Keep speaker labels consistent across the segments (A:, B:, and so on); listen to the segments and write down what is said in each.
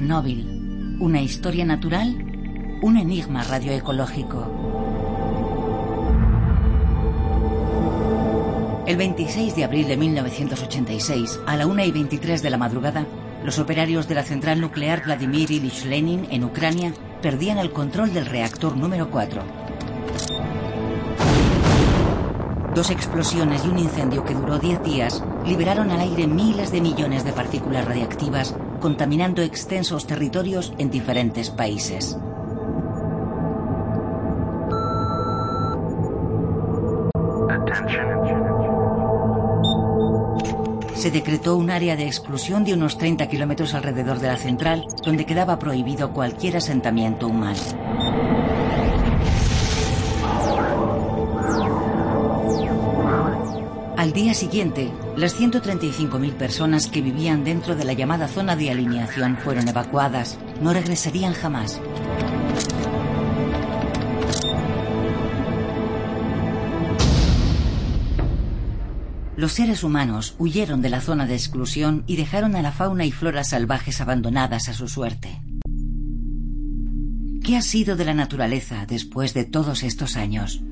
A: Chernóbil, una historia natural, un enigma radioecológico. El 26 de abril de 1986, a la 1 y 23 de la madrugada, los operarios de la central nuclear Vladimir Ilyich Lenin en Ucrania perdían el control del reactor número 4. Dos explosiones y un incendio que duró 10 días liberaron al aire miles de millones de partículas radiactivas, contaminando extensos territorios en diferentes países. Se decretó un área de exclusión de unos 30 kilómetros alrededor de la central, donde quedaba prohibido cualquier asentamiento humano. Al día siguiente, las 135.000 personas que vivían dentro de la llamada zona de alineación fueron evacuadas. No regresarían jamás. Los seres humanos huyeron de la zona de exclusión y dejaron a la fauna y flora salvajes abandonadas a su suerte. ¿Qué ha sido de la naturaleza después de todos estos años?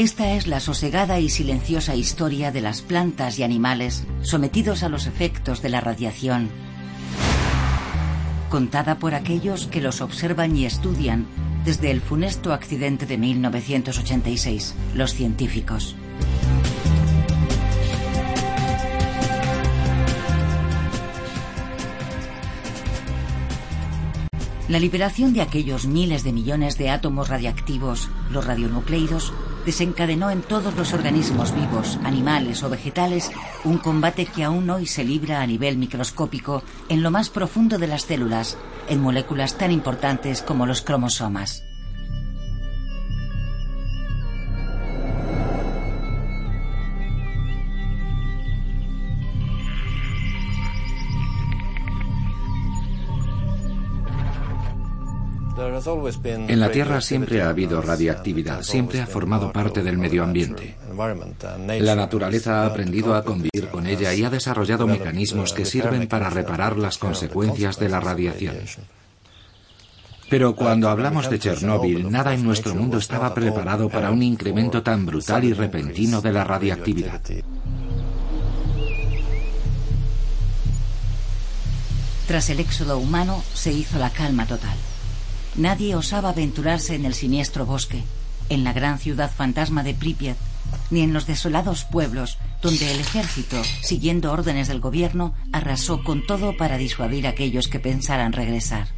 A: Esta es la sosegada y silenciosa historia de las plantas y animales sometidos a los efectos de la radiación, contada por aquellos que los observan y estudian desde el funesto accidente de 1986, los científicos. La liberación de aquellos miles de millones de átomos radiactivos, los radionucleidos, desencadenó en todos los organismos vivos, animales o vegetales, un combate que aún hoy se libra a nivel microscópico en lo más profundo de las células, en moléculas tan importantes como los cromosomas.
B: En la Tierra siempre ha habido radiactividad, siempre ha formado parte del medio ambiente. La naturaleza ha aprendido a convivir con ella y ha desarrollado mecanismos que sirven para reparar las consecuencias de la radiación. Pero cuando hablamos de Chernóbil, nada en nuestro mundo estaba preparado para un incremento tan brutal y repentino de la radiactividad.
A: Tras el éxodo humano se hizo la calma total. Nadie osaba aventurarse en el siniestro bosque, en la gran ciudad fantasma de Pripyat, ni en los desolados pueblos donde el ejército, siguiendo órdenes del gobierno, arrasó con todo para disuadir a aquellos que pensaran regresar.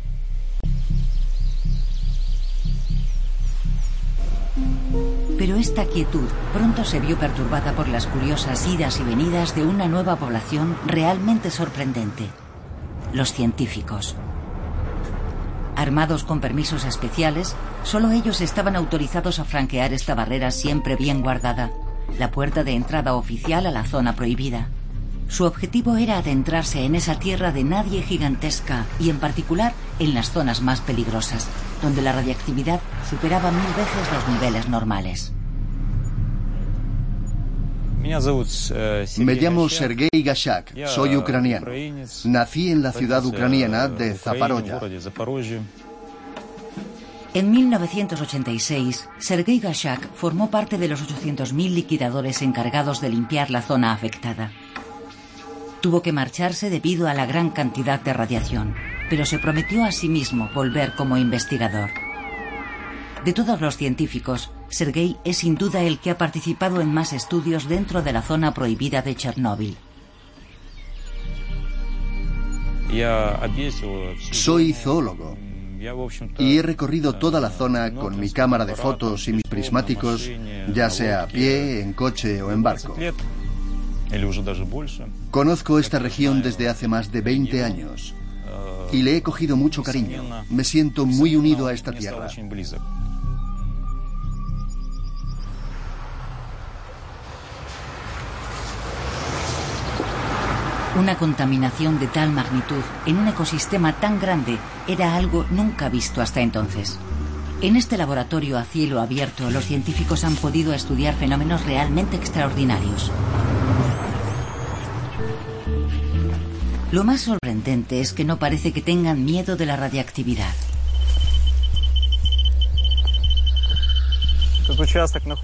A: Pero esta quietud pronto se vio perturbada por las curiosas idas y venidas de una nueva población realmente sorprendente, los científicos. Armados con permisos especiales, solo ellos estaban autorizados a franquear esta barrera siempre bien guardada, la puerta de entrada oficial a la zona prohibida. Su objetivo era adentrarse en esa tierra de nadie gigantesca y en particular en las zonas más peligrosas, donde la radiactividad superaba mil veces los niveles normales.
C: Me llamo Sergei Gashak, soy ucraniano. Nací en la ciudad ucraniana de Zaporozhye.
A: En 1986, Sergei Gashak formó parte de los 800.000 liquidadores encargados de limpiar la zona afectada. Tuvo que marcharse debido a la gran cantidad de radiación, pero se prometió a sí mismo volver como investigador. De todos los científicos, Sergei es sin duda el que ha participado en más estudios dentro de la zona prohibida de Chernóbil.
C: Soy zoólogo y he recorrido toda la zona con mi cámara de fotos y mis prismáticos, ya sea a pie, en coche o en barco. Conozco esta región desde hace más de 20 años y le he cogido mucho cariño. Me siento muy unido a esta tierra.
A: Una contaminación de tal magnitud en un ecosistema tan grande era algo nunca visto hasta entonces. En este laboratorio a cielo abierto, los científicos han podido estudiar fenómenos realmente extraordinarios. Lo más sorprendente es que no parece que tengan miedo de la radiactividad.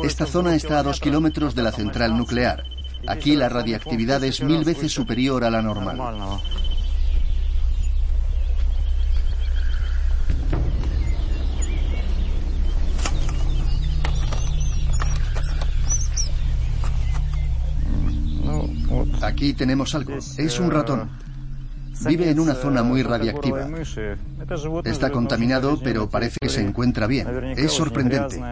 C: Esta zona está a dos kilómetros de la central nuclear. Aquí la radiactividad es mil veces superior a la normal. Aquí tenemos algo. Es un ratón. Vive en una zona muy radiactiva. Está contaminado, pero parece que se encuentra bien. Es sorprendente.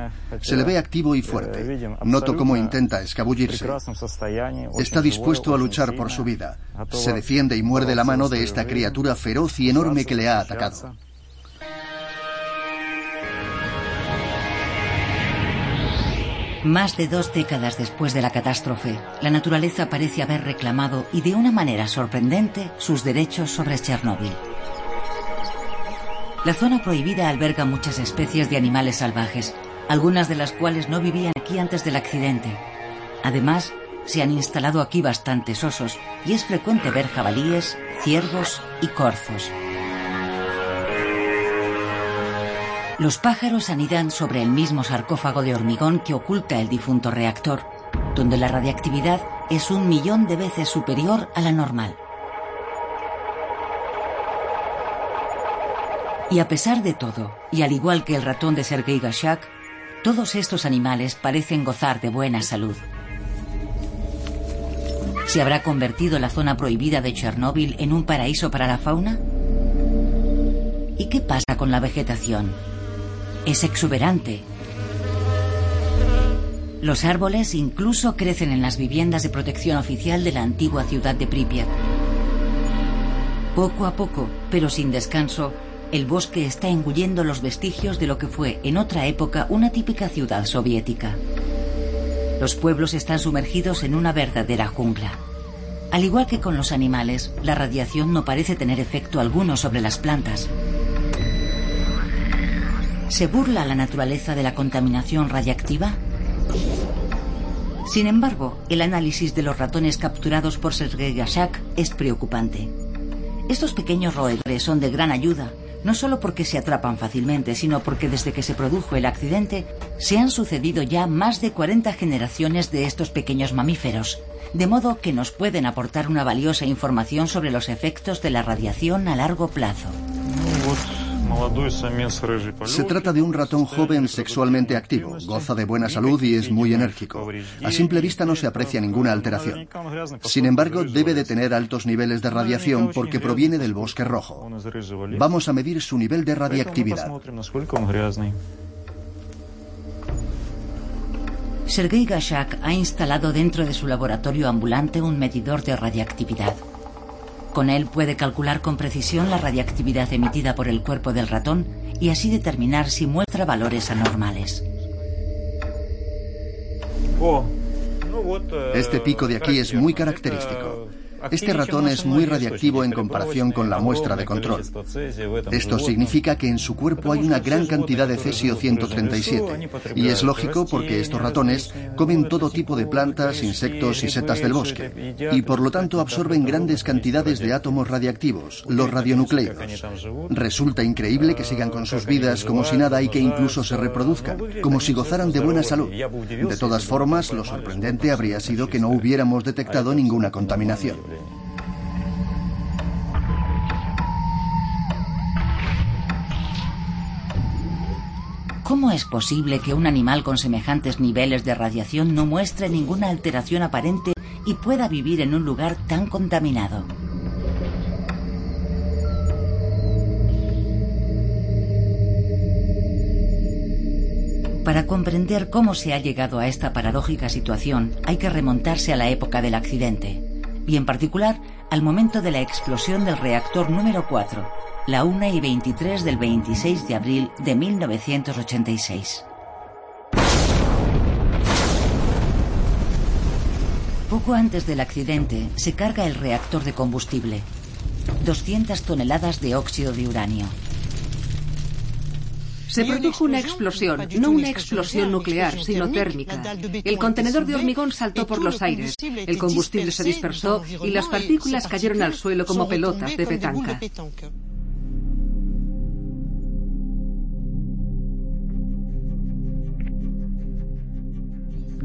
C: Se le ve activo y fuerte. Noto cómo intenta escabullirse. Está dispuesto a luchar por su vida. Se defiende y muerde la mano de esta criatura feroz y enorme que le ha atacado.
A: Más de dos décadas después de la catástrofe, la naturaleza parece haber reclamado, y de una manera sorprendente, sus derechos sobre Chernóbil. La zona prohibida alberga muchas especies de animales salvajes, algunas de las cuales no vivían aquí antes del accidente. Además, se han instalado aquí bastantes osos y es frecuente ver jabalíes, ciervos y corzos. Los pájaros anidan sobre el mismo sarcófago de hormigón que oculta el difunto reactor, donde la radiactividad es un millón de veces superior a la normal. Y a pesar de todo, y al igual que el ratón de Sergei Gashak, todos estos animales parecen gozar de buena salud. ¿Se habrá convertido la zona prohibida de Chernóbil en un paraíso para la fauna? ¿Y qué pasa con la vegetación? Es exuberante. Los árboles incluso crecen en las viviendas de protección oficial de la antigua ciudad de Pripyat. Poco a poco, pero sin descanso, el bosque está engullendo los vestigios de lo que fue en otra época una típica ciudad soviética. Los pueblos están sumergidos en una verdadera jungla. Al igual que con los animales, la radiación no parece tener efecto alguno sobre las plantas. ¿Se burla la naturaleza de la contaminación radiactiva? Sin embargo, el análisis de los ratones capturados por Sergei Gashak es preocupante. Estos pequeños roedores son de gran ayuda, no solo porque se atrapan fácilmente, sino porque desde que se produjo el accidente se han sucedido ya más de 40 generaciones de estos pequeños mamíferos, de modo que nos pueden aportar una valiosa información sobre los efectos de la radiación a largo plazo.
C: Se trata de un ratón joven sexualmente activo, goza de buena salud y es muy enérgico. A simple vista no se aprecia ninguna alteración. Sin embargo, debe de tener altos niveles de radiación porque proviene del bosque rojo. Vamos a medir su nivel de radiactividad.
A: Sergei Gashak ha instalado dentro de su laboratorio ambulante un medidor de radiactividad. Con él puede calcular con precisión la radiactividad emitida por el cuerpo del ratón y así determinar si muestra valores anormales.
C: Este pico de aquí es muy característico. Este ratón es muy radiactivo en comparación con la muestra de control. Esto significa que en su cuerpo hay una gran cantidad de cesio 137. Y es lógico porque estos ratones comen todo tipo de plantas, insectos y setas del bosque. Y por lo tanto absorben grandes cantidades de átomos radiactivos, los radionucleidos. Resulta increíble que sigan con sus vidas como si nada y que incluso se reproduzcan, como si gozaran de buena salud. De todas formas, lo sorprendente habría sido que no hubiéramos detectado ninguna contaminación.
A: ¿Cómo es posible que un animal con semejantes niveles de radiación no muestre ninguna alteración aparente y pueda vivir en un lugar tan contaminado? Para comprender cómo se ha llegado a esta paradójica situación, hay que remontarse a la época del accidente, y en particular al momento de la explosión del reactor número 4, la 1 y 23 del 26 de abril de 1986. Poco antes del accidente se carga el reactor de combustible, 200 toneladas de óxido de uranio.
D: Se produjo una explosión, no una explosión nuclear, sino térmica. El contenedor de hormigón saltó por los aires, el combustible se dispersó y las partículas cayeron al suelo como pelotas de petanca.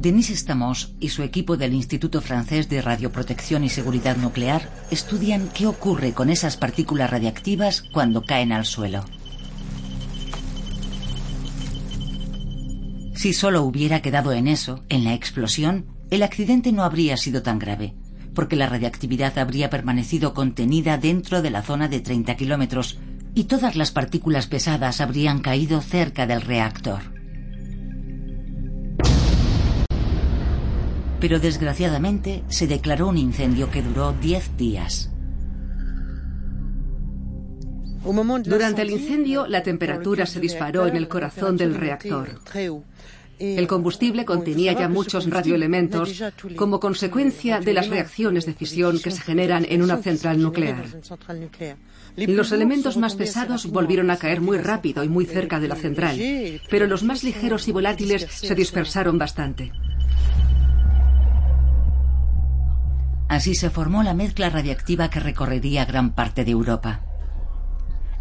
A: Denis Stamos y su equipo del Instituto Francés de Radioprotección y Seguridad Nuclear estudian qué ocurre con esas partículas radiactivas cuando caen al suelo. Si solo hubiera quedado en eso, en la explosión, el accidente no habría sido tan grave, porque la radiactividad habría permanecido contenida dentro de la zona de 30 kilómetros y todas las partículas pesadas habrían caído cerca del reactor. Pero desgraciadamente se declaró un incendio que duró 10 días.
D: Durante el incendio, la temperatura se disparó en el corazón del reactor. El combustible contenía ya muchos radioelementos como consecuencia de las reacciones de fisión que se generan en una central nuclear. Los elementos más pesados volvieron a caer muy rápido y muy cerca de la central, pero los más ligeros y volátiles se dispersaron bastante.
A: Así se formó la mezcla radiactiva que recorrería gran parte de Europa.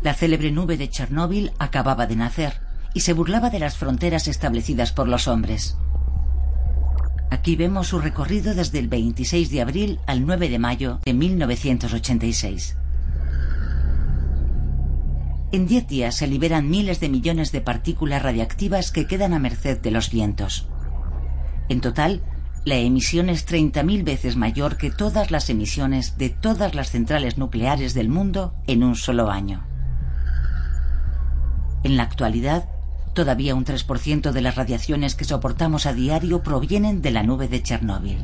A: La célebre nube de Chernóbil acababa de nacer y se burlaba de las fronteras establecidas por los hombres. Aquí vemos su recorrido desde el 26 de abril al 9 de mayo de 1986. En 10 días se liberan miles de millones de partículas radiactivas que quedan a merced de los vientos. En total, la emisión es 30.000 veces mayor que todas las emisiones de todas las centrales nucleares del mundo en un solo año. En la actualidad, todavía un 3% de las radiaciones que soportamos a diario provienen de la nube de Chernóbil.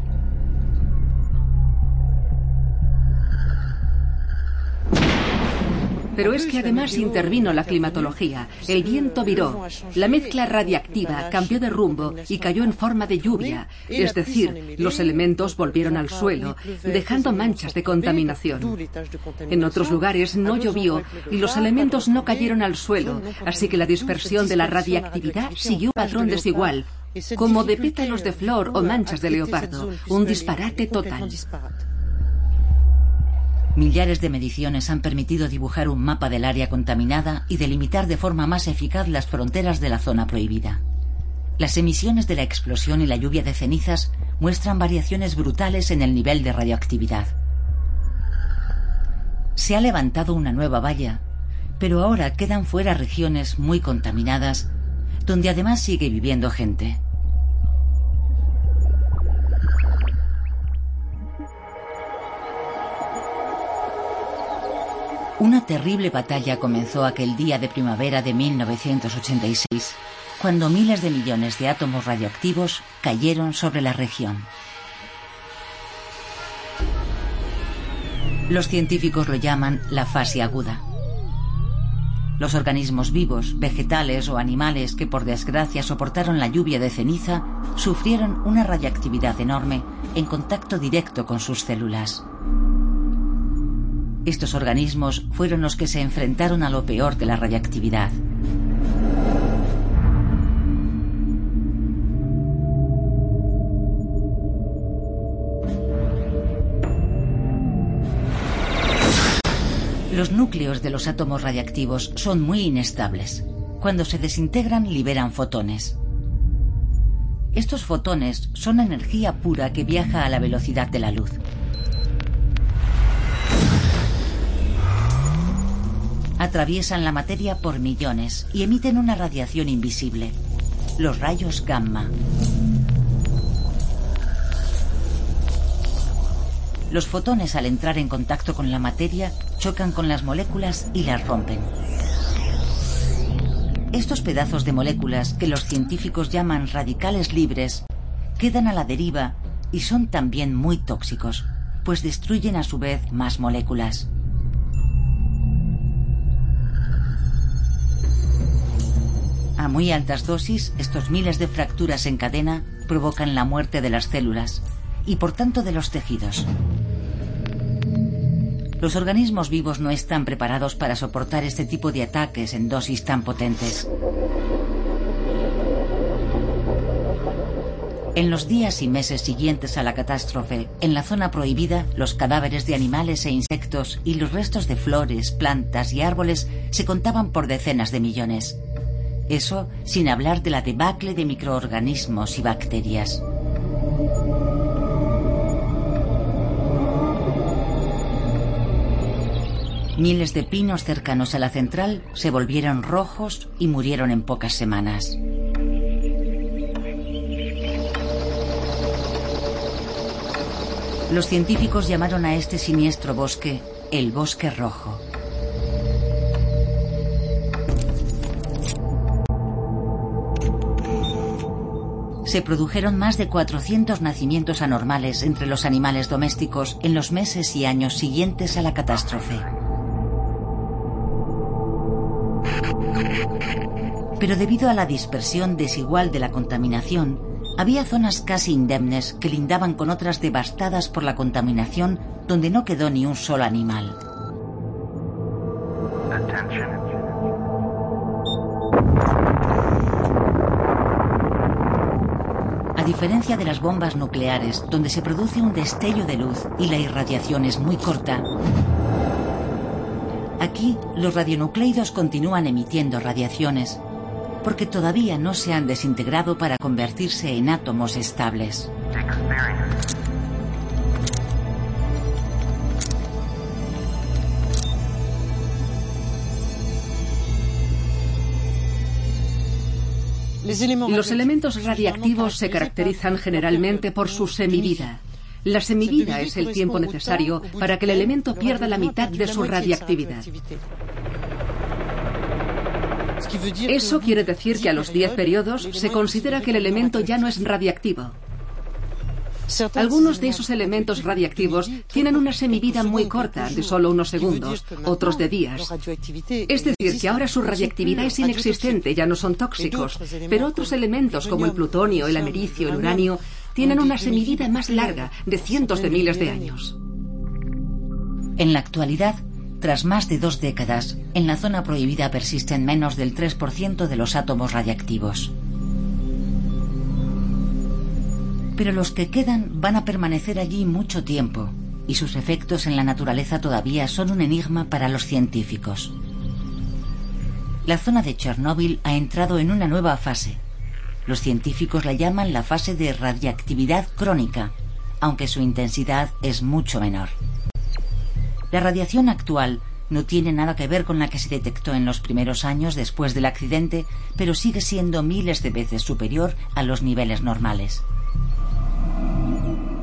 D: Pero es que además intervino la climatología. El viento viró. La mezcla radiactiva cambió de rumbo y cayó en forma de lluvia. Es decir, los elementos volvieron al suelo, dejando manchas de contaminación. En otros lugares no llovió y los elementos no cayeron al suelo, así que la dispersión de la radiactividad siguió un patrón desigual, como de pétalos de flor o manchas de leopardo. Un disparate total.
A: Millares de mediciones han permitido dibujar un mapa del área contaminada y delimitar de forma más eficaz las fronteras de la zona prohibida. Las emisiones de la explosión y la lluvia de cenizas muestran variaciones brutales en el nivel de radioactividad. Se ha levantado una nueva valla, pero ahora quedan fuera regiones muy contaminadas, donde además sigue viviendo gente. Una terrible batalla comenzó aquel día de primavera de 1986, cuando miles de millones de átomos radioactivos cayeron sobre la región. Los científicos lo llaman la fase aguda. Los organismos vivos, vegetales o animales que por desgracia soportaron la lluvia de ceniza sufrieron una radiactividad enorme en contacto directo con sus células. Estos organismos fueron los que se enfrentaron a lo peor de la radiactividad. Los núcleos de los átomos radiactivos son muy inestables. Cuando se desintegran liberan fotones. Estos fotones son energía pura que viaja a la velocidad de la luz. Atraviesan la materia por millones y emiten una radiación invisible, los rayos gamma. Los fotones al entrar en contacto con la materia chocan con las moléculas y las rompen. Estos pedazos de moléculas, que los científicos llaman radicales libres, quedan a la deriva y son también muy tóxicos, pues destruyen a su vez más moléculas. Muy altas dosis, estos miles de fracturas en cadena provocan la muerte de las células y por tanto de los tejidos. Los organismos vivos no están preparados para soportar este tipo de ataques en dosis tan potentes. En los días y meses siguientes a la catástrofe, en la zona prohibida, los cadáveres de animales e insectos y los restos de flores, plantas y árboles se contaban por decenas de millones. Eso sin hablar de la debacle de microorganismos y bacterias. Miles de pinos cercanos a la central se volvieron rojos y murieron en pocas semanas. Los científicos llamaron a este siniestro bosque el bosque rojo. Se produjeron más de 400 nacimientos anormales entre los animales domésticos en los meses y años siguientes a la catástrofe. Pero debido a la dispersión desigual de la contaminación, había zonas casi indemnes que lindaban con otras devastadas por la contaminación donde no quedó ni un solo animal. Diferencia de las bombas nucleares, donde se produce un destello de luz y la irradiación es muy corta, aquí los radionucleidos continúan emitiendo radiaciones porque todavía no se han desintegrado para convertirse en átomos estables.
D: Los elementos radiactivos se caracterizan generalmente por su semivida. La semivida es el tiempo necesario para que el elemento pierda la mitad de su radiactividad. Eso quiere decir que a los 10 periodos se considera que el elemento ya no es radiactivo. Algunos de esos elementos radiactivos tienen una semivida muy corta, de solo unos segundos, otros de días. Es decir, que ahora su radiactividad es inexistente, ya no son tóxicos, pero otros elementos como el plutonio, el americio, el uranio, tienen una semivida más larga, de cientos de miles de años.
A: En la actualidad, tras más de dos décadas, en la zona prohibida persisten menos del 3% de los átomos radiactivos. Pero los que quedan van a permanecer allí mucho tiempo, y sus efectos en la naturaleza todavía son un enigma para los científicos. La zona de Chernóbil ha entrado en una nueva fase. Los científicos la llaman la fase de radiactividad crónica, aunque su intensidad es mucho menor. La radiación actual no tiene nada que ver con la que se detectó en los primeros años después del accidente, pero sigue siendo miles de veces superior a los niveles normales.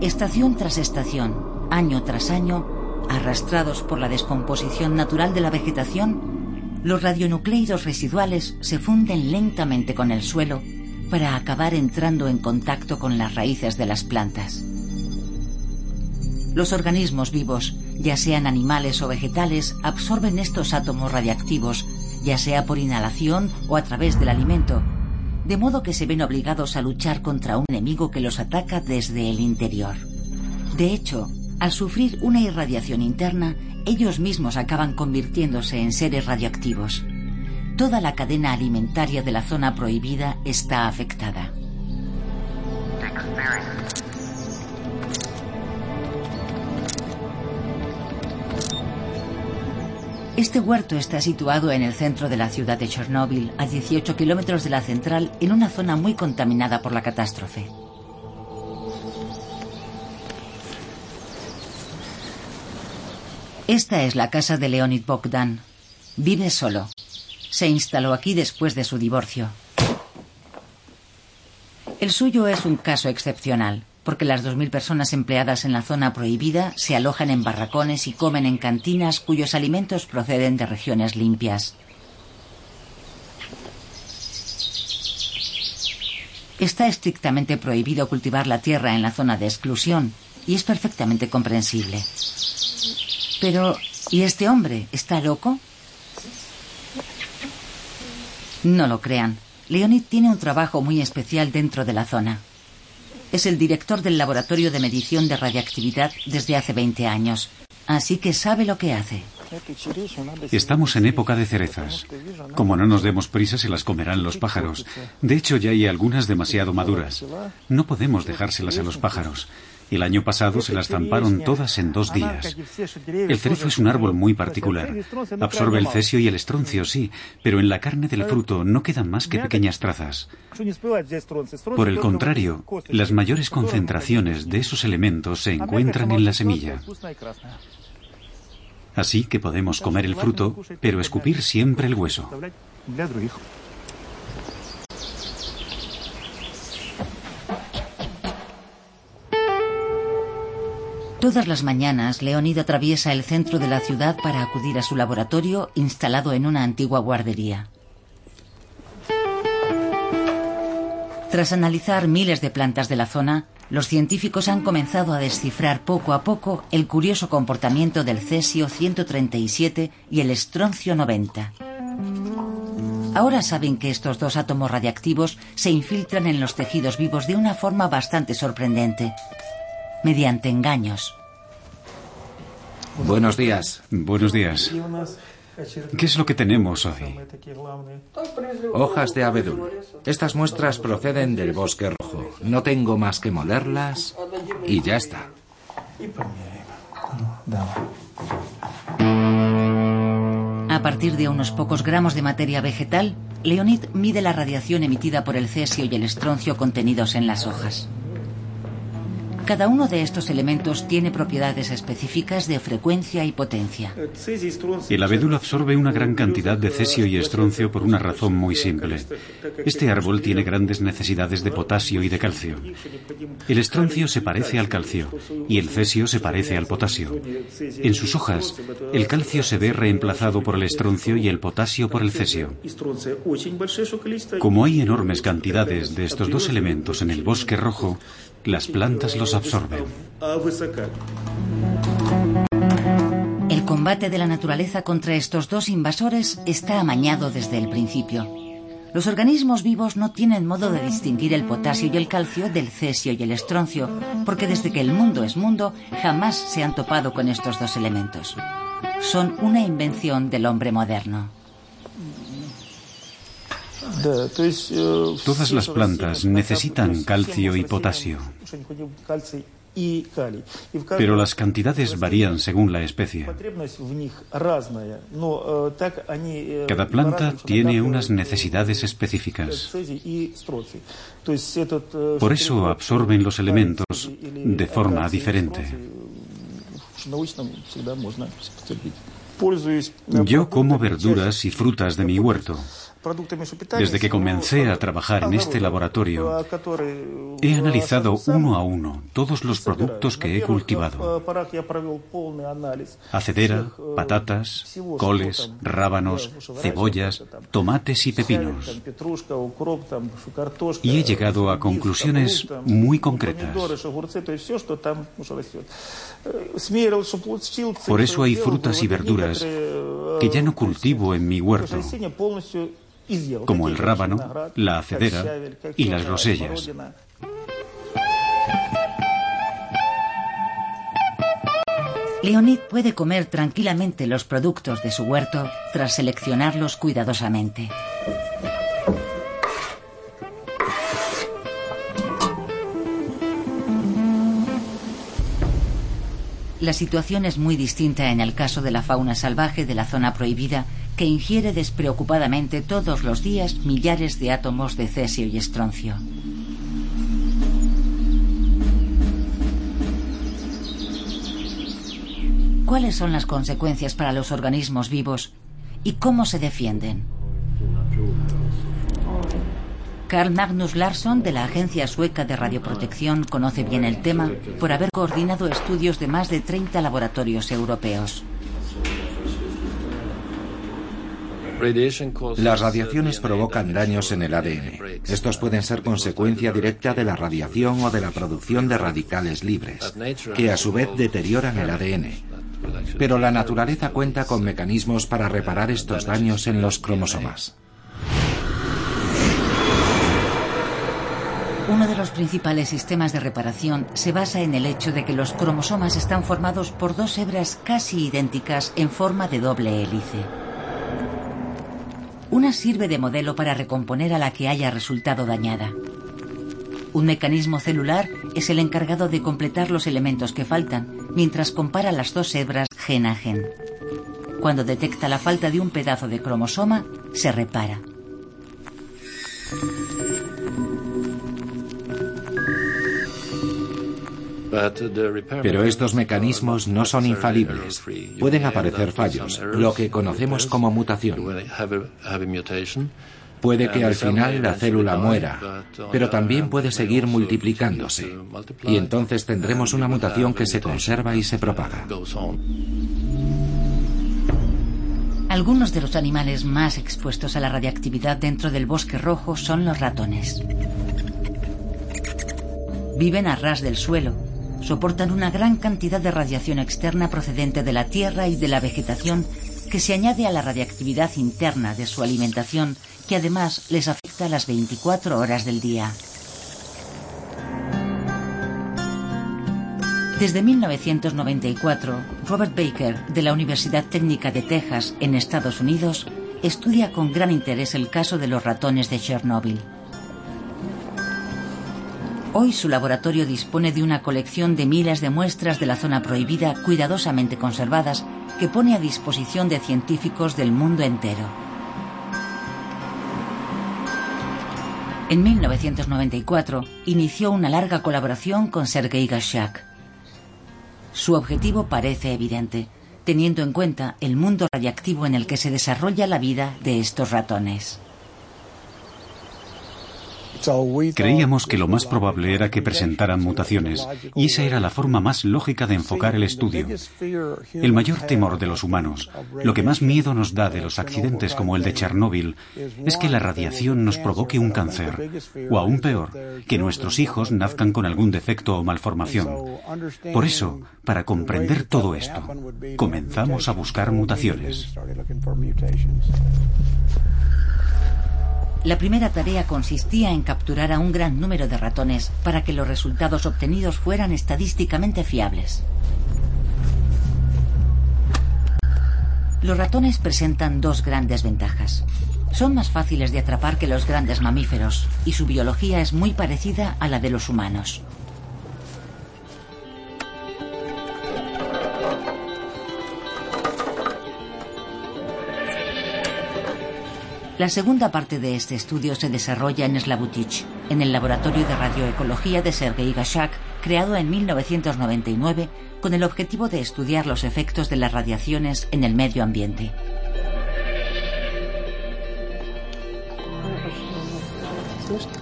A: Estación tras estación, año tras año, arrastrados por la descomposición natural de la vegetación, los radionucleidos residuales se funden lentamente con el suelo para acabar entrando en contacto con las raíces de las plantas. Los organismos vivos, ya sean animales o vegetales, absorben estos átomos radiactivos, ya sea por inhalación o a través del alimento, de modo que se ven obligados a luchar contra un enemigo que los ataca desde el interior. De hecho, al sufrir una irradiación interna, ellos mismos acaban convirtiéndose en seres radioactivos. Toda la cadena alimentaria de la zona prohibida está afectada. Este huerto está situado en el centro de la ciudad de Chernóbil, a 18 kilómetros de la central, en una zona muy contaminada por la catástrofe. Esta es la casa de Leonid Bogdan. Vive solo. Se instaló aquí después de su divorcio. El suyo es un caso excepcional porque las 2.000 personas empleadas en la zona prohibida se alojan en barracones y comen en cantinas cuyos alimentos proceden de regiones limpias. Está estrictamente prohibido cultivar la tierra en la zona de exclusión y es perfectamente comprensible. Pero, ¿y este hombre está loco? No lo crean. Leonid tiene un trabajo muy especial dentro de la zona. Es el director del Laboratorio de Medición de Radiactividad desde hace 20 años. Así que sabe lo que hace.
E: Estamos en época de cerezas. Como no nos demos prisa, se las comerán los pájaros. De hecho, ya hay algunas demasiado maduras. No podemos dejárselas a los pájaros. El año pasado se las zamparon todas en dos días. El cerezo es un árbol muy particular. Absorbe el cesio y el estroncio, sí, pero en la carne del fruto no quedan más que pequeñas trazas. Por el contrario, las mayores concentraciones de esos elementos se encuentran en la semilla. Así que podemos comer el fruto, pero escupir siempre el hueso.
A: Todas las mañanas, Leonid atraviesa el centro de la ciudad para acudir a su laboratorio instalado en una antigua guardería. Tras analizar miles de plantas de la zona, los científicos han comenzado a descifrar poco a poco el curioso comportamiento del cesio 137 y el estroncio 90. Ahora saben que estos dos átomos radiactivos se infiltran en los tejidos vivos de una forma bastante sorprendente, mediante engaños.
B: Buenos días.
E: Buenos días. ¿Qué es lo que tenemos hoy?
B: Hojas de abedul. Estas muestras proceden del bosque rojo. No tengo más que molerlas y ya está.
A: A partir de unos pocos gramos de materia vegetal, Leonid mide la radiación emitida por el cesio y el estroncio contenidos en las hojas. Cada uno de estos elementos tiene propiedades específicas de frecuencia y potencia.
E: El abedul absorbe una gran cantidad de cesio y estroncio por una razón muy simple. Este árbol tiene grandes necesidades de potasio y de calcio. El estroncio se parece al calcio y el cesio se parece al potasio. En sus hojas, el calcio se ve reemplazado por el estroncio y el potasio por el cesio. Como hay enormes cantidades de estos dos elementos en el bosque rojo, las plantas los absorben.
A: El combate de la naturaleza contra estos dos invasores está amañado desde el principio. Los organismos vivos no tienen modo de distinguir el potasio y el calcio del cesio y el estroncio, porque desde que el mundo es mundo jamás se han topado con estos dos elementos. Son una invención del hombre moderno.
E: Todas las plantas necesitan calcio y potasio. Pero las cantidades varían según la especie. Cada planta tiene unas necesidades específicas. Por eso absorben los elementos de forma diferente. Yo como verduras y frutas de mi huerto. Desde que comencé a trabajar en este laboratorio, he analizado uno a uno todos los productos que he cultivado. Acedera, patatas, coles, rábanos, cebollas, tomates y pepinos. Y he llegado a conclusiones muy concretas. Por eso hay frutas y verduras que ya no cultivo en mi huerto como el rábano, la acedera y las grosellas.
A: Leonid puede comer tranquilamente los productos de su huerto tras seleccionarlos cuidadosamente. La situación es muy distinta en el caso de la fauna salvaje de la zona prohibida que ingiere despreocupadamente todos los días millares de átomos de cesio y estroncio. ¿Cuáles son las consecuencias para los organismos vivos y cómo se defienden? Carl Magnus Larsson de la Agencia Sueca de Radioprotección conoce bien el tema por haber coordinado estudios de más de 30 laboratorios europeos.
B: Las radiaciones provocan daños en el ADN. Estos pueden ser consecuencia directa de la radiación o de la producción de radicales libres, que a su vez deterioran el ADN. Pero la naturaleza cuenta con mecanismos para reparar estos daños en los cromosomas.
A: Uno de los principales sistemas de reparación se basa en el hecho de que los cromosomas están formados por dos hebras casi idénticas en forma de doble hélice. Una sirve de modelo para recomponer a la que haya resultado dañada. Un mecanismo celular es el encargado de completar los elementos que faltan, mientras compara las dos hebras gen a gen. Cuando detecta la falta de un pedazo de cromosoma, se repara.
B: Pero estos mecanismos no son infalibles. Pueden aparecer fallos, lo que conocemos como mutación. Puede que al final la célula muera, pero también puede seguir multiplicándose. Y entonces tendremos una mutación que se conserva y se propaga.
A: Algunos de los animales más expuestos a la radiactividad dentro del bosque rojo son los ratones. Viven a ras del suelo, soportan una gran cantidad de radiación externa procedente de la tierra y de la vegetación que se añade a la radiactividad interna de su alimentación que además les afecta las 24 horas del día. Desde 1994, Robert Baker, de la Universidad Técnica de Texas, en Estados Unidos, estudia con gran interés el caso de los ratones de Chernóbil. Hoy su laboratorio dispone de una colección de miles de muestras de la zona prohibida cuidadosamente conservadas que pone a disposición de científicos del mundo entero. En 1994 inició una larga colaboración con Sergei Gashak. Su objetivo parece evidente, teniendo en cuenta el mundo radiactivo en el que se desarrolla la vida de estos ratones.
E: Creíamos que lo más probable era que presentaran mutaciones, y esa era la forma más lógica de enfocar el estudio. El mayor temor de los humanos, lo que más miedo nos da de los accidentes como el de Chernóbil, es que la radiación nos provoque un cáncer, o aún peor, que nuestros hijos nazcan con algún defecto o malformación. Por eso, para comprender todo esto, comenzamos a buscar mutaciones.
A: La primera tarea consistía en capturar a un gran número de ratones para que los resultados obtenidos fueran estadísticamente fiables. Los ratones presentan dos grandes ventajas. Son más fáciles de atrapar que los grandes mamíferos y su biología es muy parecida a la de los humanos. La segunda parte de este estudio se desarrolla en Slavutich, en el laboratorio de radioecología de Sergei Gashak, creado en 1999 con el objetivo de estudiar los efectos de las radiaciones en el medio ambiente.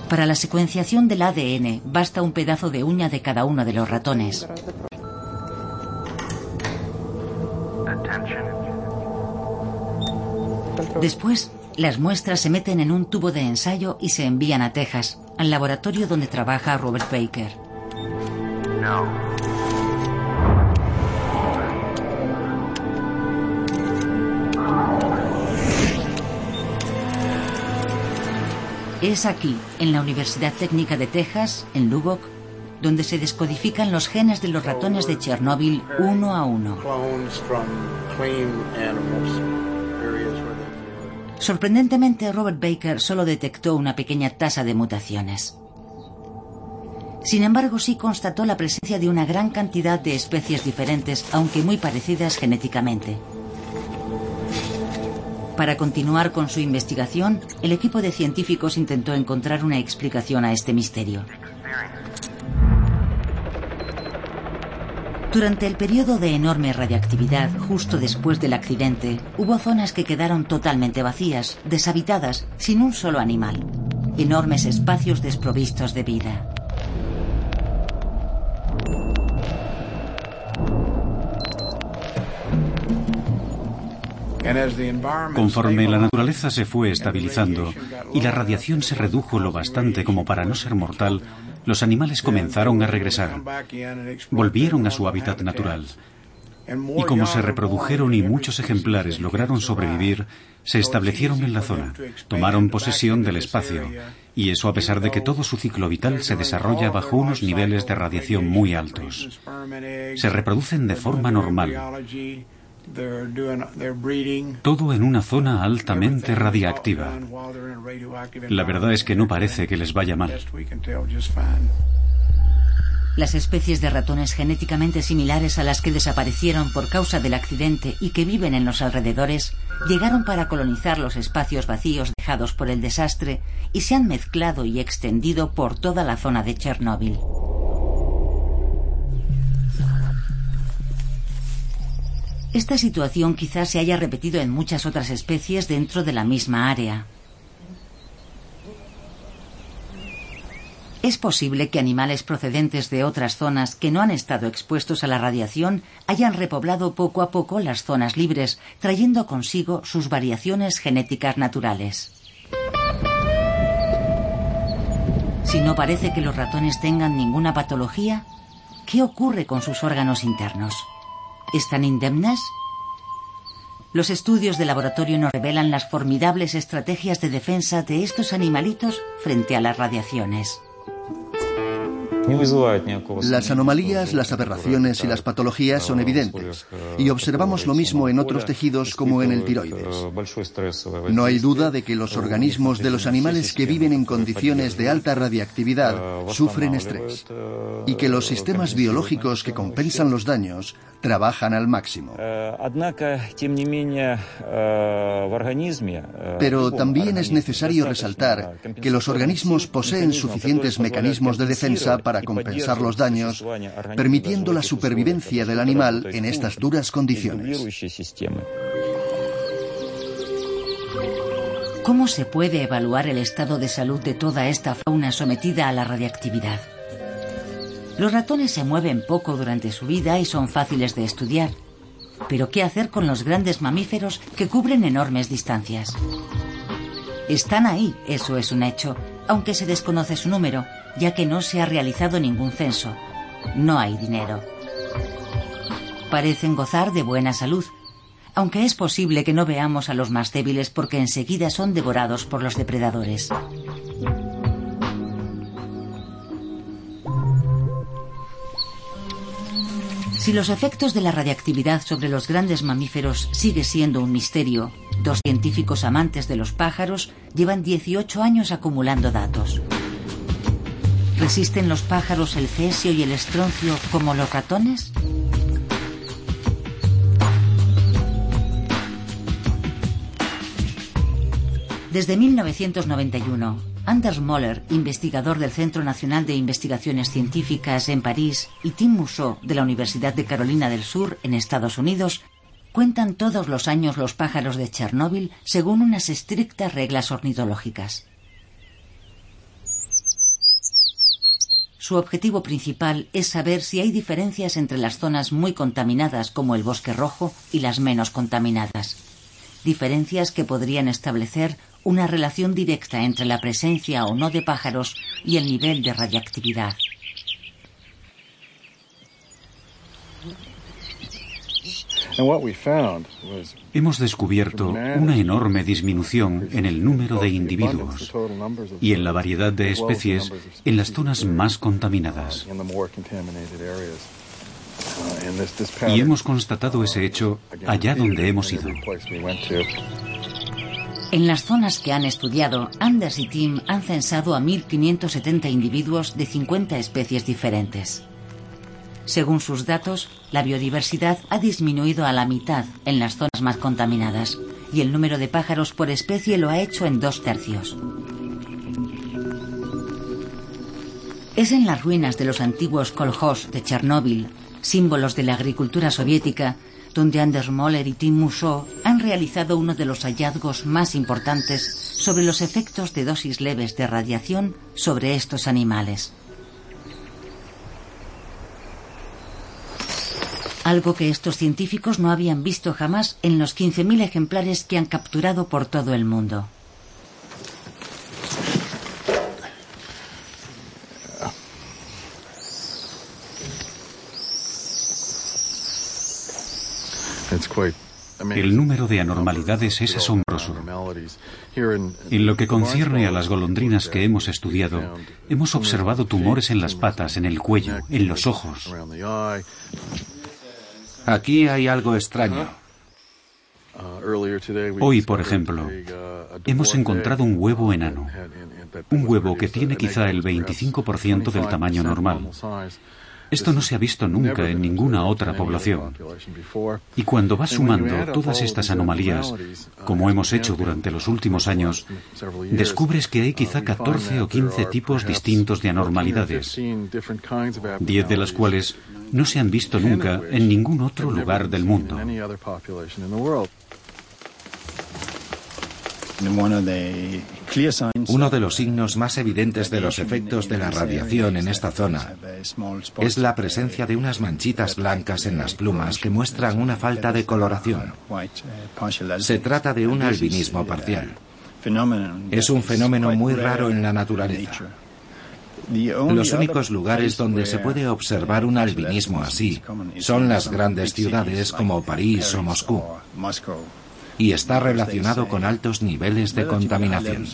A: Para la secuenciación del ADN basta un pedazo de uña de cada uno de los ratones. Después, las muestras se meten en un tubo de ensayo y se envían a Texas, al laboratorio donde trabaja Robert Baker. Es aquí, en la Universidad Técnica de Texas, en Lubbock, donde se descodifican los genes de los ratones de Chernóbil uno a uno. Sorprendentemente, Robert Baker solo detectó una pequeña tasa de mutaciones. Sin embargo, sí constató la presencia de una gran cantidad de especies diferentes, aunque muy parecidas genéticamente. Para continuar con su investigación, el equipo de científicos intentó encontrar una explicación a este misterio. Durante el periodo de enorme radiactividad, justo después del accidente, hubo zonas que quedaron totalmente vacías, deshabitadas, sin un solo animal. Enormes espacios desprovistos de vida.
E: Conforme la naturaleza se fue estabilizando y la radiación se redujo lo bastante como para no ser mortal, los animales comenzaron a regresar. Volvieron a su hábitat natural. Y como se reprodujeron y muchos ejemplares lograron sobrevivir, se establecieron en la zona, tomaron posesión del espacio Y eso a pesar de que todo su ciclo vital se desarrolla bajo unos niveles de radiación muy altos. Se reproducen de forma normal. Todo en una zona altamente radiactiva. La verdad es que no parece que les vaya mal.
A: Las especies de ratones genéticamente similares a las que desaparecieron por causa del accidente y que viven en los alrededores llegaron para colonizar los espacios vacíos dejados por el desastre y se han mezclado y extendido por toda la zona de Chernóbil. Esta situación quizás se haya repetido en muchas otras especies dentro de la misma área. Es posible que animales procedentes de otras zonas que no han estado expuestos a la radiación hayan repoblado poco a poco las zonas libres, trayendo consigo sus variaciones genéticas naturales. Si no parece que los ratones tengan ninguna patología, ¿qué ocurre con sus órganos internos? ¿Están indemnes? Los estudios de laboratorio nos revelan las formidables estrategias de defensa de estos animalitos frente a las radiaciones.
C: Las anomalías, las aberraciones y las patologías son evidentes y observamos lo mismo en otros tejidos como en el tiroides. No hay duda de que los organismos de los animales que viven en condiciones de alta radiactividad sufren estrés y que los sistemas biológicos que compensan los daños trabajan al máximo. Pero también es necesario resaltar que los organismos poseen suficientes mecanismos de defensa para compensar los daños, permitiendo la supervivencia del animal en estas duras condiciones.
A: ¿Cómo se puede evaluar el estado de salud de toda esta fauna sometida a la radiactividad? Los ratones se mueven poco durante su vida y son fáciles de estudiar. Pero ¿qué hacer con los grandes mamíferos que cubren enormes distancias? Están ahí, eso es un hecho, aunque se desconoce su número, ya que no se ha realizado ningún censo. No hay dinero. Parecen gozar de buena salud, aunque es posible que no veamos a los más débiles porque enseguida son devorados por los depredadores. Si los efectos de la radiactividad sobre los grandes mamíferos sigue siendo un misterio, dos científicos amantes de los pájaros llevan 18 años acumulando datos. ¿Resisten los pájaros el cesio y el estroncio como los ratones? Desde 1991, Anders Moller, investigador del Centro Nacional de Investigaciones Científicas en París, y Tim Mousseau, de la Universidad de Carolina del Sur, en Estados Unidos, cuentan todos los años los pájaros de Chernóbil según unas estrictas reglas ornitológicas. Su objetivo principal es saber si hay diferencias entre las zonas muy contaminadas como el bosque rojo y las menos contaminadas. Diferencias que podrían establecer una relación directa entre la presencia o no de pájaros y el nivel de radiactividad.
E: Hemos descubierto una enorme disminución en el número de individuos y en la variedad de especies en las zonas más contaminadas. Y hemos constatado ese hecho allá donde hemos ido.
A: En las zonas que han estudiado, Anders y Tim han censado a 1.570 individuos de 50 especies diferentes. Según sus datos, la biodiversidad ha disminuido a la mitad en las zonas más contaminadas y el número de pájaros por especie lo ha hecho en dos tercios. Es en las ruinas de los antiguos kolhos de Chernóbil, símbolos de la agricultura soviética, donde Anders Moller y Tim Mousseau han realizado uno de los hallazgos más importantes sobre los efectos de dosis leves de radiación sobre estos animales. Algo que estos científicos no habían visto jamás en los 15.000 ejemplares que han capturado por todo el mundo.
E: El número de anormalidades es asombroso. En lo que concierne a las golondrinas que hemos estudiado, hemos observado tumores en las patas, en el cuello, en los ojos.
B: Aquí hay algo extraño.
E: Hoy, por ejemplo, hemos encontrado un huevo enano. Un huevo que tiene quizá el 25% del tamaño normal. Esto no se ha visto nunca en ninguna otra población. Y cuando vas sumando todas estas anomalías, como hemos hecho durante los últimos años, descubres que hay quizá 14 o 15 tipos distintos de anormalidades, 10 de las cuales no se han visto nunca en ningún otro lugar del mundo.
B: Los signos más evidentes de los efectos de la radiación en esta zona es la presencia de unas manchitas blancas en las plumas que muestran una falta de coloración. Se trata de un albinismo parcial. Es un fenómeno muy raro en la naturaleza. Los únicos lugares donde se puede observar un albinismo así son las grandes ciudades como París o Moscú y está relacionado con altos niveles de contaminación.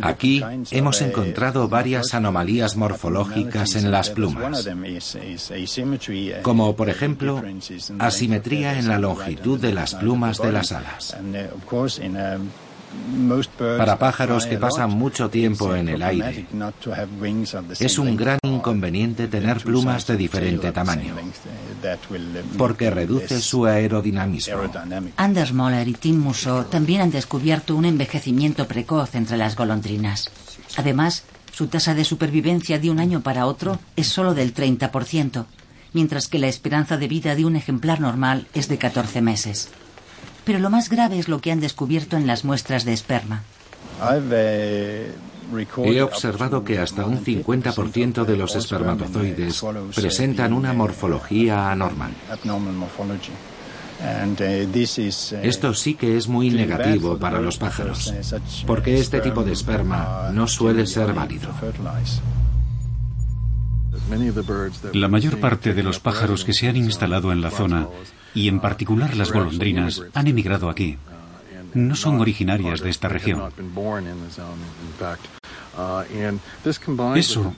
B: Aquí hemos encontrado varias anomalías morfológicas en las plumas, como por ejemplo asimetría en la longitud de las plumas de las alas. Para pájaros que pasan mucho tiempo en el aire, es un gran inconveniente tener plumas de diferente tamaño, porque reduce su aerodinamismo.
A: Anders Moller y Tim Musso también han descubierto un envejecimiento precoz entre las golondrinas. Además, su tasa de supervivencia de un año para otro es solo del 30%, mientras que la esperanza de vida de un ejemplar normal es de 14 meses. Pero lo más grave es lo que han descubierto en las muestras de esperma.
B: He observado que hasta un 50% de los espermatozoides presentan una morfología anormal. Esto sí que es muy negativo para los pájaros, porque este tipo de esperma no suele ser válido.
E: La mayor parte de los pájaros que se han instalado en la zona y en particular las golondrinas, han emigrado aquí. No son originarias de esta región. Eso,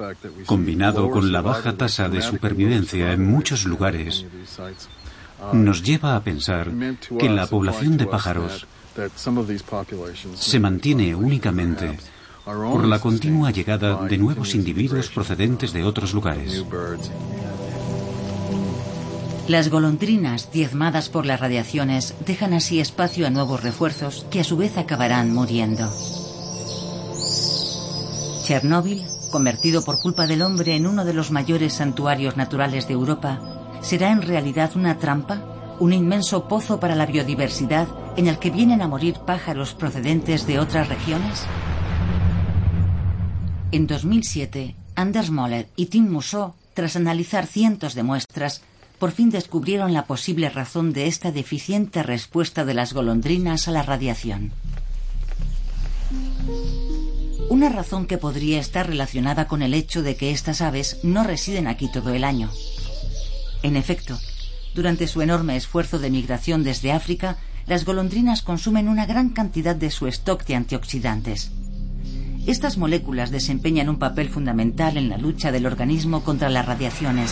E: combinado con la baja tasa de supervivencia en muchos lugares, nos lleva a pensar que la población de pájaros se mantiene únicamente por la continua llegada de nuevos individuos procedentes de otros lugares.
A: Las golondrinas, diezmadas por las radiaciones, dejan así espacio a nuevos refuerzos que a su vez acabarán muriendo. Chernóbil, convertido por culpa del hombre en uno de los mayores santuarios naturales de Europa, será en realidad una trampa, un inmenso pozo para la biodiversidad en el que vienen a morir pájaros procedentes de otras regiones. En 2007, Anders Moller y Tim Musso, tras analizar cientos de muestras, por fin descubrieron la posible razón de esta deficiente respuesta de las golondrinas a la radiación. Una razón que podría estar relacionada con el hecho de que estas aves no residen aquí todo el año. En efecto, durante su enorme esfuerzo de migración desde África, las golondrinas consumen una gran cantidad de su stock de antioxidantes. Estas moléculas desempeñan un papel fundamental en la lucha del organismo contra las radiaciones,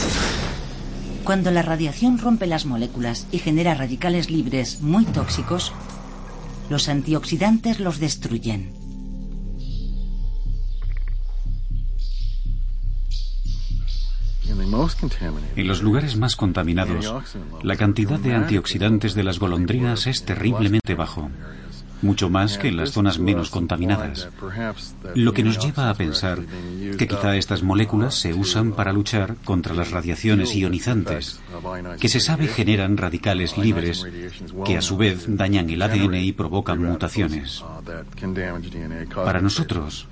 A: cuando la radiación rompe las moléculas y genera radicales libres muy tóxicos, los antioxidantes los destruyen.
E: En los lugares más contaminados, la cantidad de antioxidantes de las golondrinas es terriblemente bajo mucho más que en las zonas menos contaminadas, lo que nos lleva a pensar que quizá estas moléculas se usan para luchar contra las radiaciones ionizantes, que se sabe generan radicales libres que a su vez dañan el ADN y provocan mutaciones. Para nosotros,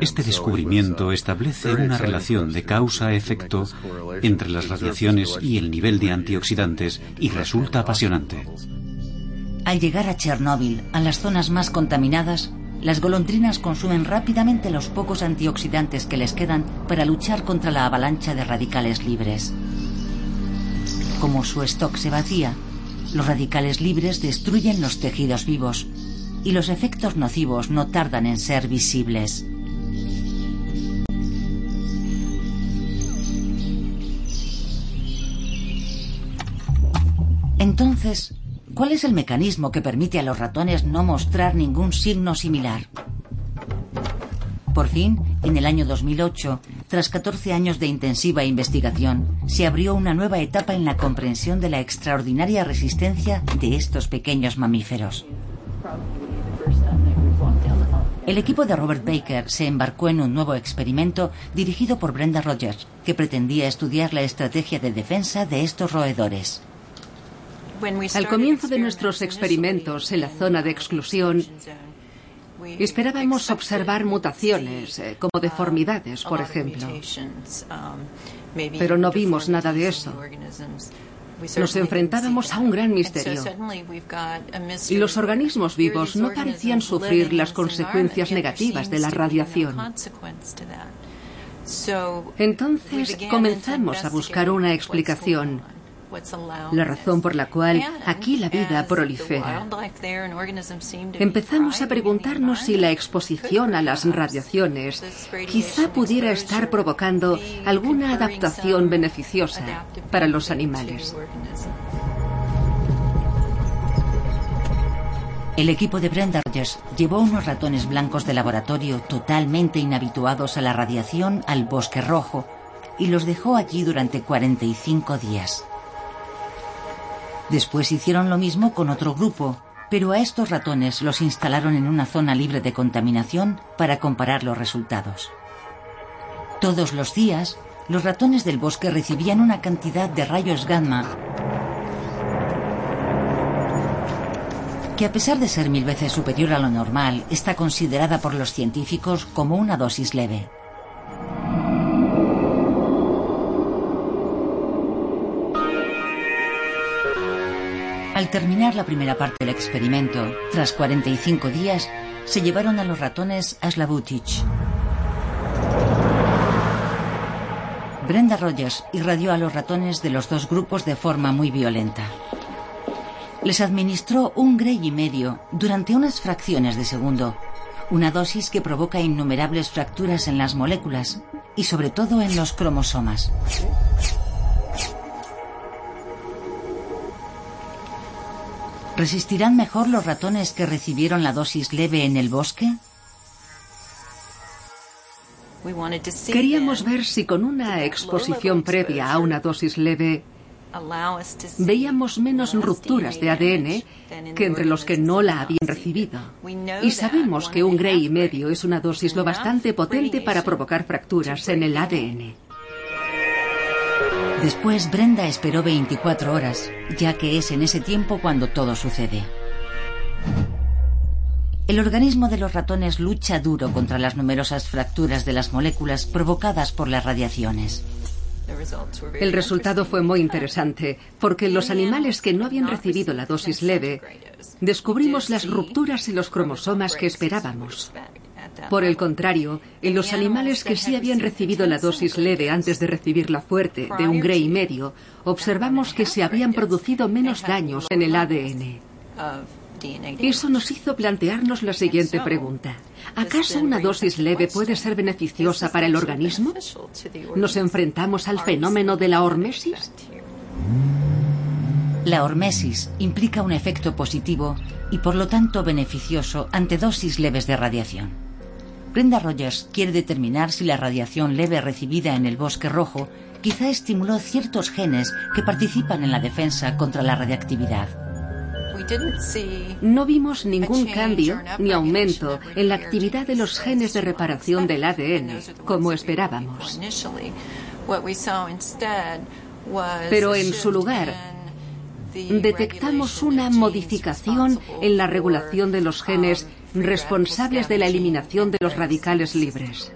E: este descubrimiento establece una relación de causa-efecto entre las radiaciones y el nivel de antioxidantes y resulta apasionante.
A: Al llegar a Chernóbil, a las zonas más contaminadas, las golondrinas consumen rápidamente los pocos antioxidantes que les quedan para luchar contra la avalancha de radicales libres. Como su stock se vacía, los radicales libres destruyen los tejidos vivos y los efectos nocivos no tardan en ser visibles. Entonces, ¿cuál es el mecanismo que permite a los ratones no mostrar ningún signo similar? Por fin, en el año 2008, tras 14 años de intensiva investigación, se abrió una nueva etapa en la comprensión de la extraordinaria resistencia de estos pequeños mamíferos. El equipo de Robert Baker se embarcó en un nuevo experimento dirigido por Brenda Rogers, que pretendía estudiar la estrategia de defensa de estos roedores.
D: Al comienzo de nuestros experimentos en la zona de exclusión, Esperábamos observar mutaciones, eh, como deformidades, por ejemplo. Pero no vimos nada de eso. Nos enfrentábamos a un gran misterio. Y los organismos vivos no parecían sufrir las consecuencias negativas de la radiación. Entonces comenzamos a buscar una explicación la razón por la cual aquí la vida prolifera. Empezamos a preguntarnos si la exposición a las radiaciones quizá pudiera estar provocando alguna adaptación beneficiosa para los animales.
A: El equipo de Brenda Rogers llevó unos ratones blancos de laboratorio totalmente inhabituados a la radiación al bosque rojo y los dejó allí durante 45 días. Después hicieron lo mismo con otro grupo, pero a estos ratones los instalaron en una zona libre de contaminación para comparar los resultados. Todos los días, los ratones del bosque recibían una cantidad de rayos gamma que a pesar de ser mil veces superior a lo normal, está considerada por los científicos como una dosis leve. Al terminar la primera parte del experimento, tras 45 días, se llevaron a los ratones a Slavutich. Brenda Rogers irradió a los ratones de los dos grupos de forma muy violenta. Les administró un Grey y medio durante unas fracciones de segundo, una dosis que provoca innumerables fracturas en las moléculas y sobre todo en los cromosomas. ¿Resistirán mejor los ratones que recibieron la dosis leve en el bosque?
D: Queríamos ver si con una exposición previa a una dosis leve veíamos menos rupturas de ADN que entre los que no la habían recibido. Y sabemos que un Gray y medio es una dosis lo bastante potente para provocar fracturas en el ADN.
A: Después Brenda esperó 24 horas, ya que es en ese tiempo cuando todo sucede. El organismo de los ratones lucha duro contra las numerosas fracturas de las moléculas provocadas por las radiaciones.
D: El resultado fue muy interesante, porque los animales que no habían recibido la dosis leve, descubrimos las rupturas en los cromosomas que esperábamos. Por el contrario, en los animales que sí habían recibido la dosis leve antes de recibir la fuerte de un Gray y medio, observamos que se habían producido menos daños en el ADN. Eso nos hizo plantearnos la siguiente pregunta. ¿Acaso una dosis leve puede ser beneficiosa para el organismo? ¿Nos enfrentamos al fenómeno de la hormesis?
A: La hormesis implica un efecto positivo y por lo tanto beneficioso ante dosis leves de radiación. Brenda Rogers quiere determinar si la radiación leve recibida en el bosque rojo quizá estimuló ciertos genes que participan en la defensa contra la radiactividad.
D: No vimos ningún cambio ni aumento en la actividad de los genes de reparación del ADN, como esperábamos. Pero en su lugar, detectamos una modificación en la regulación de los genes responsables de la eliminación de los radicales libres.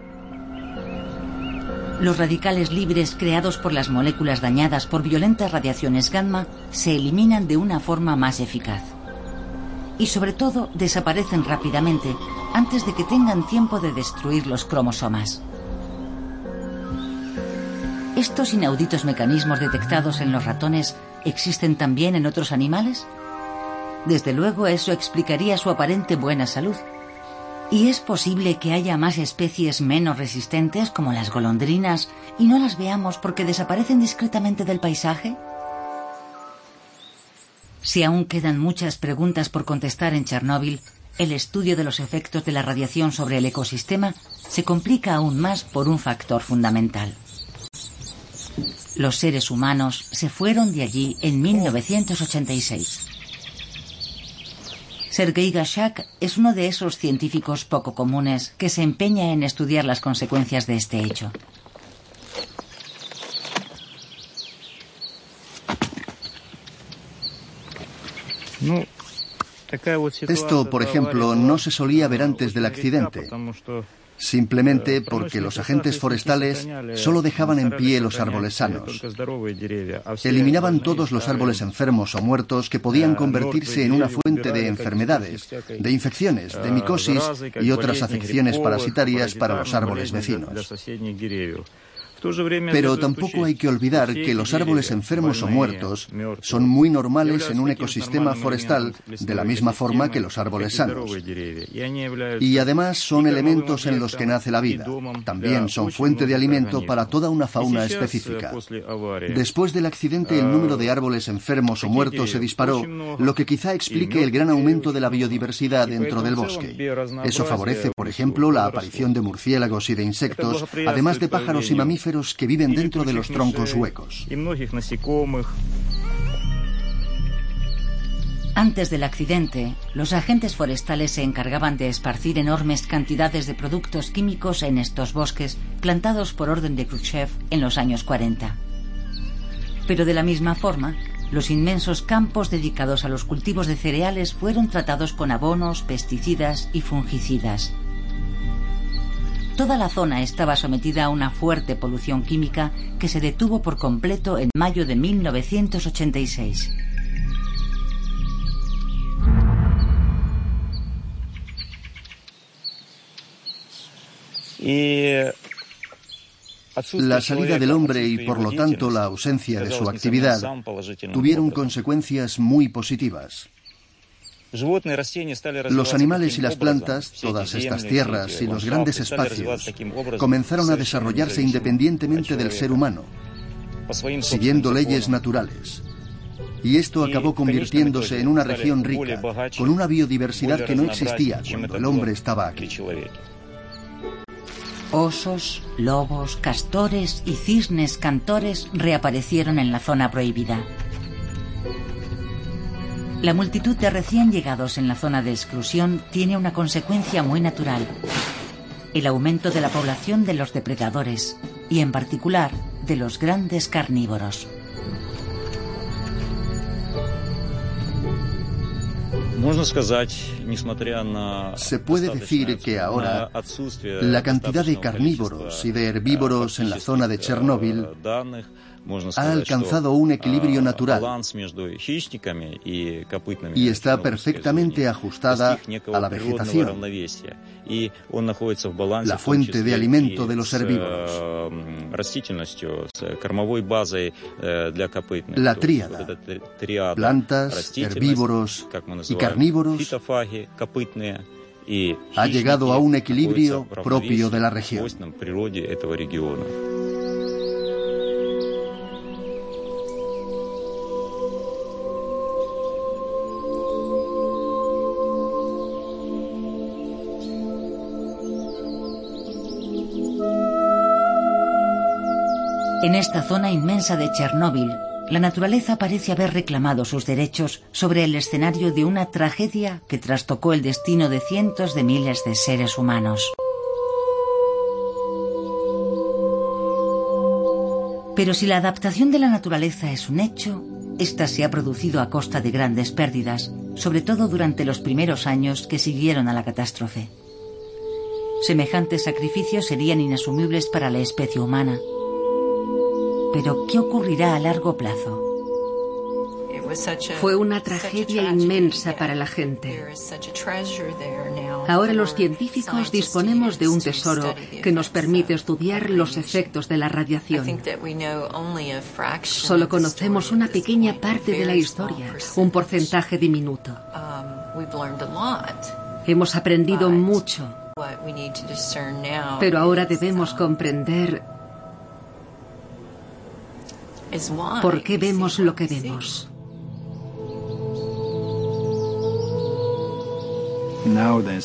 A: Los radicales libres creados por las moléculas dañadas por violentas radiaciones gamma se eliminan de una forma más eficaz. Y sobre todo desaparecen rápidamente antes de que tengan tiempo de destruir los cromosomas. Estos inauditos mecanismos detectados en los ratones existen también en otros animales? Desde luego eso explicaría su aparente buena salud. ¿Y es posible que haya más especies menos resistentes como las golondrinas y no las veamos porque desaparecen discretamente del paisaje? Si aún quedan muchas preguntas por contestar en Chernóbil, el estudio de los efectos de la radiación sobre el ecosistema se complica aún más por un factor fundamental. Los seres humanos se fueron de allí en 1986. Sergei Gashak es uno de esos científicos poco comunes que se empeña en estudiar las consecuencias de este hecho.
C: Esto, por ejemplo, no se solía ver antes del accidente, simplemente porque los agentes forestales solo dejaban en pie los árboles sanos. Eliminaban todos los árboles enfermos o muertos que podían convertirse en una fuente de enfermedades, de infecciones, de micosis y otras afecciones parasitarias para los árboles vecinos. Pero tampoco hay que olvidar que los árboles enfermos o muertos son muy normales en un ecosistema forestal de la misma forma que los árboles sanos. Y además son elementos en los que nace la vida. También son fuente de alimento para toda una fauna específica. Después del accidente el número de árboles enfermos o muertos se disparó, lo que quizá explique el gran aumento de la biodiversidad dentro del bosque. Eso favorece, por ejemplo, la aparición de murciélagos y de insectos, además de pájaros y mamíferos que viven dentro de los troncos huecos.
A: Antes del accidente, los agentes forestales se encargaban de esparcir enormes cantidades de productos químicos en estos bosques plantados por orden de Khrushchev en los años 40. Pero de la misma forma, los inmensos campos dedicados a los cultivos de cereales fueron tratados con abonos, pesticidas y fungicidas. Toda la zona estaba sometida a una fuerte polución química que se detuvo por completo en mayo de 1986.
C: La salida del hombre y por lo tanto la ausencia de su actividad tuvieron consecuencias muy positivas. Los animales y las plantas, todas estas tierras y los grandes espacios, comenzaron a desarrollarse independientemente del ser humano, siguiendo leyes naturales. Y esto acabó convirtiéndose en una región rica, con una biodiversidad que no existía cuando el hombre estaba aquí.
A: Osos, lobos, castores y cisnes cantores reaparecieron en la zona prohibida. La multitud de recién llegados en la zona de exclusión tiene una consecuencia muy natural. El aumento de la población de los depredadores y en particular de los grandes carnívoros.
C: Se puede decir que ahora la cantidad de carnívoros y de herbívoros en la zona de Chernóbil ha alcanzado un equilibrio natural. y está perfectamente ajustada a la vegetación, la fuente de alimento de los herbívoros, la tríada, plantas, herbívoros y carnívoros, ha llegado a un equilibrio propio de la región.
A: En esta zona inmensa de Chernóbil, la naturaleza parece haber reclamado sus derechos sobre el escenario de una tragedia que trastocó el destino de cientos de miles de seres humanos. Pero si la adaptación de la naturaleza es un hecho, esta se ha producido a costa de grandes pérdidas, sobre todo durante los primeros años que siguieron a la catástrofe. Semejantes sacrificios serían inasumibles para la especie humana. Pero, ¿qué ocurrirá a largo plazo?
D: Fue una tragedia inmensa para la gente. Ahora los científicos disponemos de un tesoro que nos permite estudiar los efectos de la radiación. Solo conocemos una pequeña parte de la historia, un porcentaje diminuto. Hemos aprendido mucho, pero ahora debemos comprender por qué vemos lo que vemos.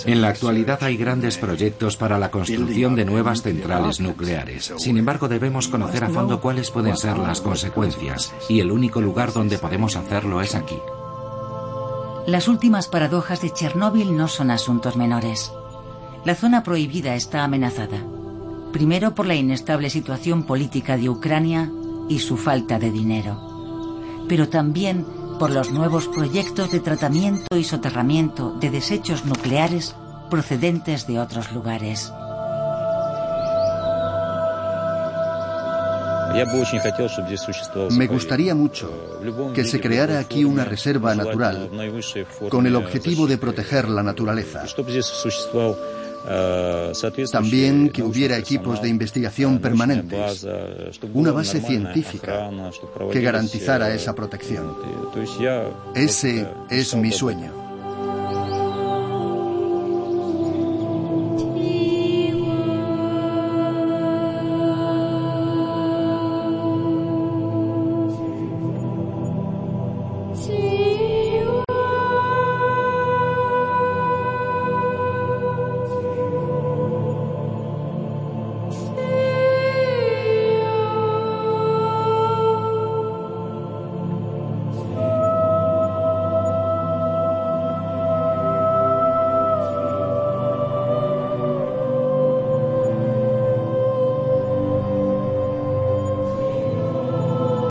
B: En la actualidad hay grandes proyectos para la construcción de nuevas centrales nucleares. Sin embargo, debemos conocer a fondo cuáles pueden ser las consecuencias, y el único lugar donde podemos hacerlo es aquí.
A: Las últimas paradojas de Chernóbil no son asuntos menores. La zona prohibida está amenazada. Primero por la inestable situación política de Ucrania y su falta de dinero. Pero también por los nuevos proyectos de tratamiento y soterramiento de desechos nucleares procedentes de otros lugares.
C: Me gustaría mucho que se creara aquí una reserva natural con el objetivo de proteger la naturaleza. También que hubiera equipos de investigación permanentes, una base científica que garantizara esa protección. Ese es mi sueño.